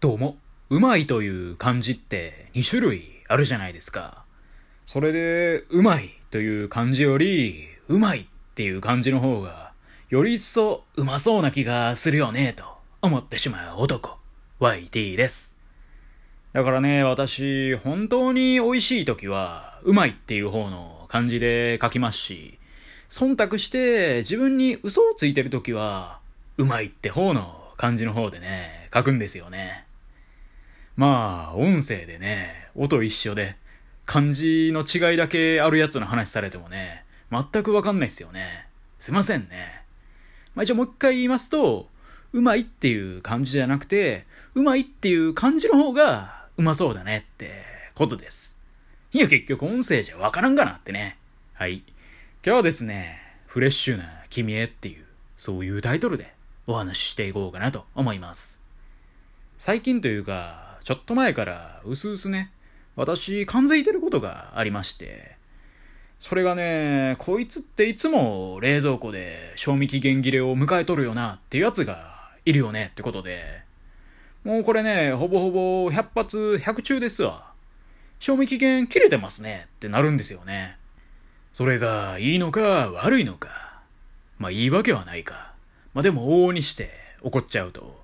どうも、うまいという漢字って2種類あるじゃないですか。それで、うまいという漢字より、うまいっていう漢字の方が、より一層うまそうな気がするよね、と思ってしまう男、YT です。だからね、私、本当に美味しい時は、うまいっていう方の漢字で書きますし、忖度して自分に嘘をついてる時は、うまいって方の漢字の方でね、書くんですよね。まあ、音声でね、音一緒で、漢字の違いだけあるやつの話されてもね、全くわかんないっすよね。すいませんね。まあ一応もう一回言いますと、うまいっていう漢字じゃなくて、うまいっていう漢字の方がうまそうだねってことです。いや、結局音声じゃわからんがなってね。はい。今日はですね、フレッシュな君へっていう、そういうタイトルでお話ししていこうかなと思います。最近というか、ちょっと前からうすうすね、私感づいてることがありまして、それがね、こいつっていつも冷蔵庫で賞味期限切れを迎えとるよなっていうやつがいるよねってことで、もうこれね、ほぼほぼ100発100中ですわ。賞味期限切れてますねってなるんですよね。それがいいのか悪いのか。まあいいわけはないか。まあでも往々にして怒っちゃうと。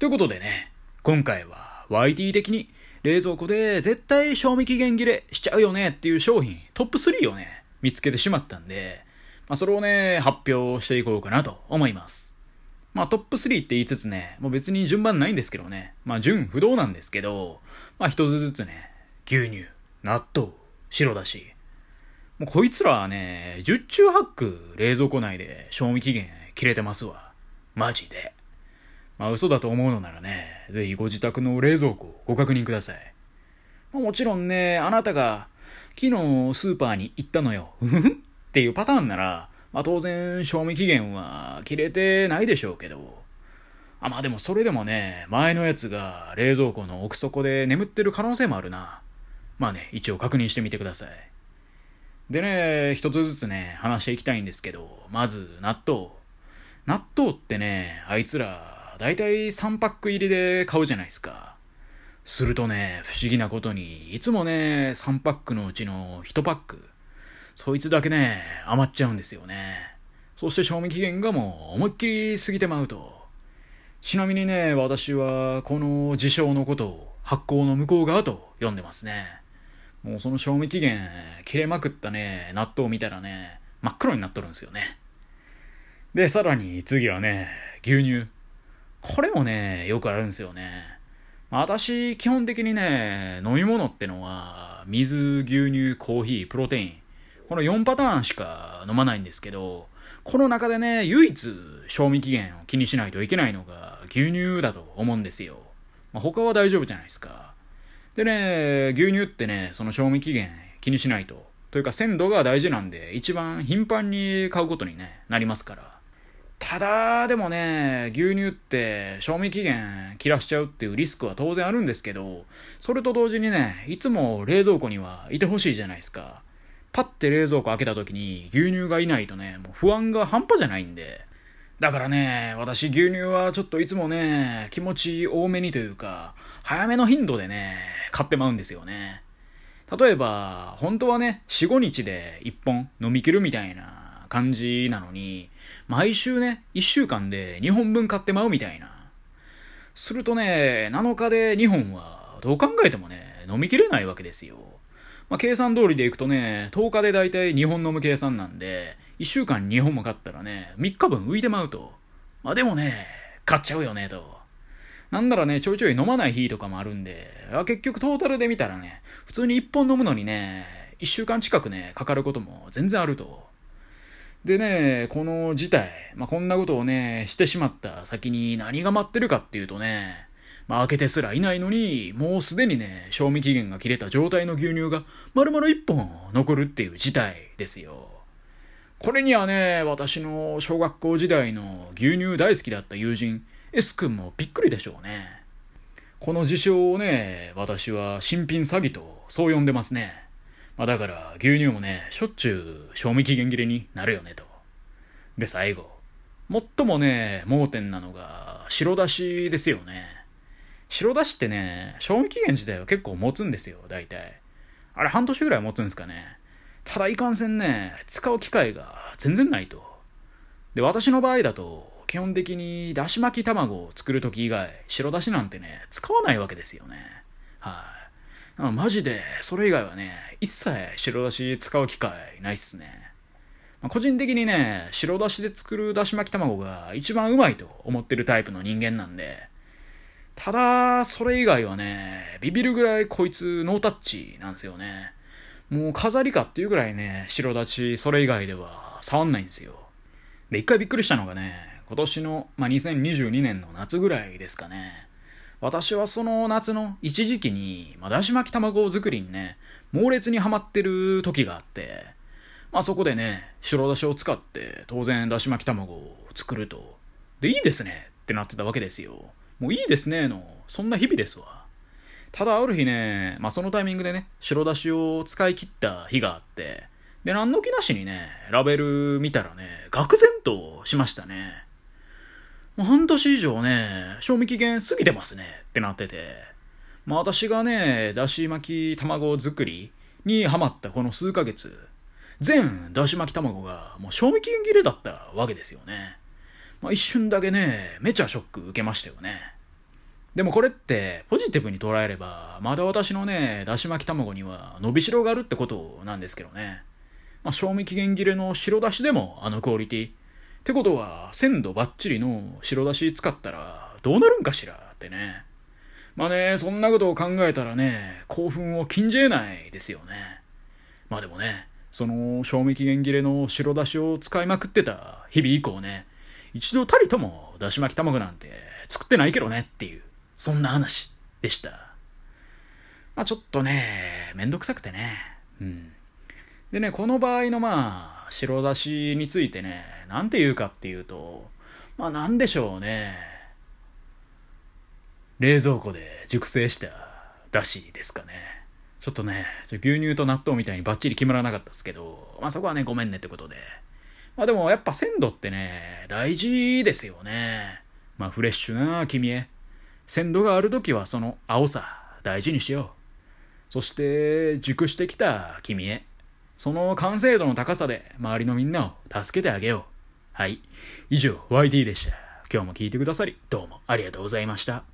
ということでね、今回は YT 的に冷蔵庫で絶対賞味期限切れしちゃうよねっていう商品トップ3をね、見つけてしまったんで、まあそれをね、発表していこうかなと思います。まあトップ3って言いつつね、もう別に順番ないんですけどね。まあ順不動なんですけど、まあ一つずつね、牛乳、納豆、白だし。もうこいつらはね、十中八九冷蔵庫内で賞味期限切れてますわ。マジで。まあ嘘だと思うのならね、ぜひご自宅の冷蔵庫をご確認ください。まあ、もちろんね、あなたが昨日スーパーに行ったのよ。ふ ふっていうパターンなら、まあ当然、賞味期限は切れてないでしょうけど。あ、まあでもそれでもね、前のやつが冷蔵庫の奥底で眠ってる可能性もあるな。まあね、一応確認してみてください。でね、一つずつね、話していきたいんですけど、まず、納豆。納豆ってね、あいつら、だいたい3パック入りで買うじゃないですか。するとね、不思議なことに、いつもね、3パックのうちの1パック、そいつだけね、余っちゃうんですよね。そして賞味期限がもう思いっきり過ぎてまうと。ちなみにね、私はこの事象のことを発行の向こう側と呼んでますね。もうその賞味期限切れまくったね、納豆を見たらね、真っ黒になっとるんですよね。で、さらに次はね、牛乳。これもね、よくあるんですよね。私、基本的にね、飲み物ってのは、水、牛乳、コーヒー、プロテイン。この4パターンしか飲まないんですけど、この中でね、唯一賞味期限を気にしないといけないのが牛乳だと思うんですよ。まあ、他は大丈夫じゃないですか。でね、牛乳ってね、その賞味期限気にしないと。というか鮮度が大事なんで、一番頻繁に買うことに、ね、なりますから。ただ、でもね、牛乳って賞味期限切らしちゃうっていうリスクは当然あるんですけど、それと同時にね、いつも冷蔵庫にはいてほしいじゃないですか。パッて冷蔵庫開けた時に牛乳がいないとね、もう不安が半端じゃないんで。だからね、私牛乳はちょっといつもね、気持ち多めにというか、早めの頻度でね、買ってまうんですよね。例えば、本当はね、4、5日で1本飲み切るみたいな感じなのに、毎週ね、1週間で2本分買ってまうみたいな。するとね、7日で2本は、どう考えてもね、飲みきれないわけですよ。まあ、計算通りでいくとね、10日でだいたい2本飲む計算なんで、1週間2本も買ったらね、3日分浮いてまうと。まあでもね、買っちゃうよね、と。なんならね、ちょいちょい飲まない日とかもあるんで、結局トータルで見たらね、普通に1本飲むのにね、1週間近くね、かかることも全然あると。でね、この事態、まあ、こんなことをね、してしまった先に何が待ってるかっていうとね、まあ、開けてすらいないのに、もうすでにね、賞味期限が切れた状態の牛乳が丸々1本残るっていう事態ですよ。これにはね、私の小学校時代の牛乳大好きだった友人、S 君もびっくりでしょうね。この事象をね、私は新品詐欺とそう呼んでますね。まあだから牛乳もね、しょっちゅう賞味期限切れになるよねと。で、最後。最もね、盲点なのが白だしですよね。白だしってね、賞味期限自体は結構持つんですよ、大体。あれ半年ぐらい持つんですかね。ただいかんせんね、使う機会が全然ないと。で、私の場合だと、基本的にだし巻き卵を作るとき以外、白だしなんてね、使わないわけですよね。はい、マジで、それ以外はね、一切白だし使う機会ないっすね。まあ、個人的にね、白だしで作るだし巻き卵が一番うまいと思ってるタイプの人間なんで、ただ、それ以外はね、ビビるぐらいこいつノータッチなんですよね。もう飾りかっていうぐらいね、白立ち、それ以外では触んないんですよ。で、一回びっくりしたのがね、今年の、まあ、2022年の夏ぐらいですかね。私はその夏の一時期に、まあ、だし巻き卵作りにね、猛烈にハマってる時があって、まあそこでね、白だしを使って当然だし巻き卵を作ると。で、いいですねってなってたわけですよ。もういいですねの、そんな日々ですわ。ただある日ね、まあ、そのタイミングでね、白だしを使い切った日があって、で、何の気なしにね、ラベル見たらね、愕然としましたね。もう半年以上ね、賞味期限過ぎてますねってなってて、まあ私がね、だし巻き卵作りにハマったこの数ヶ月、全だし巻き卵がもう賞味期限切れだったわけですよね。まあ、一瞬だけね、めちゃショック受けましたよね。でもこれってポジティブに捉えれば、まだ私のね、だし巻き卵には伸びしろがあるってことなんですけどね。まあ、賞味期限切れの白だしでもあのクオリティ。ってことは、鮮度バッチリの白だし使ったらどうなるんかしらってね。まあね、そんなことを考えたらね、興奮を禁じ得ないですよね。まあでもね、その賞味期限切れの白だしを使いまくってた日々以降ね、一度たりともだし巻き卵なんて作ってないけどねっていう、そんな話でした。まあちょっとね、めんどくさくてね。うん。でね、この場合のまあ、白だしについてね、なんて言うかっていうと、まあなんでしょうね。冷蔵庫で熟成しただしですかね。ちょっとね、牛乳と納豆みたいにバッチリ決まらなかったですけど、まあそこはね、ごめんねってことで。まあでもやっぱ鮮度ってね、大事ですよね。まあフレッシュな君へ。鮮度がある時はその青さ大事にしよう。そして熟してきた君へ。その完成度の高さで周りのみんなを助けてあげよう。はい。以上、YT でした。今日も聞いてくださり、どうもありがとうございました。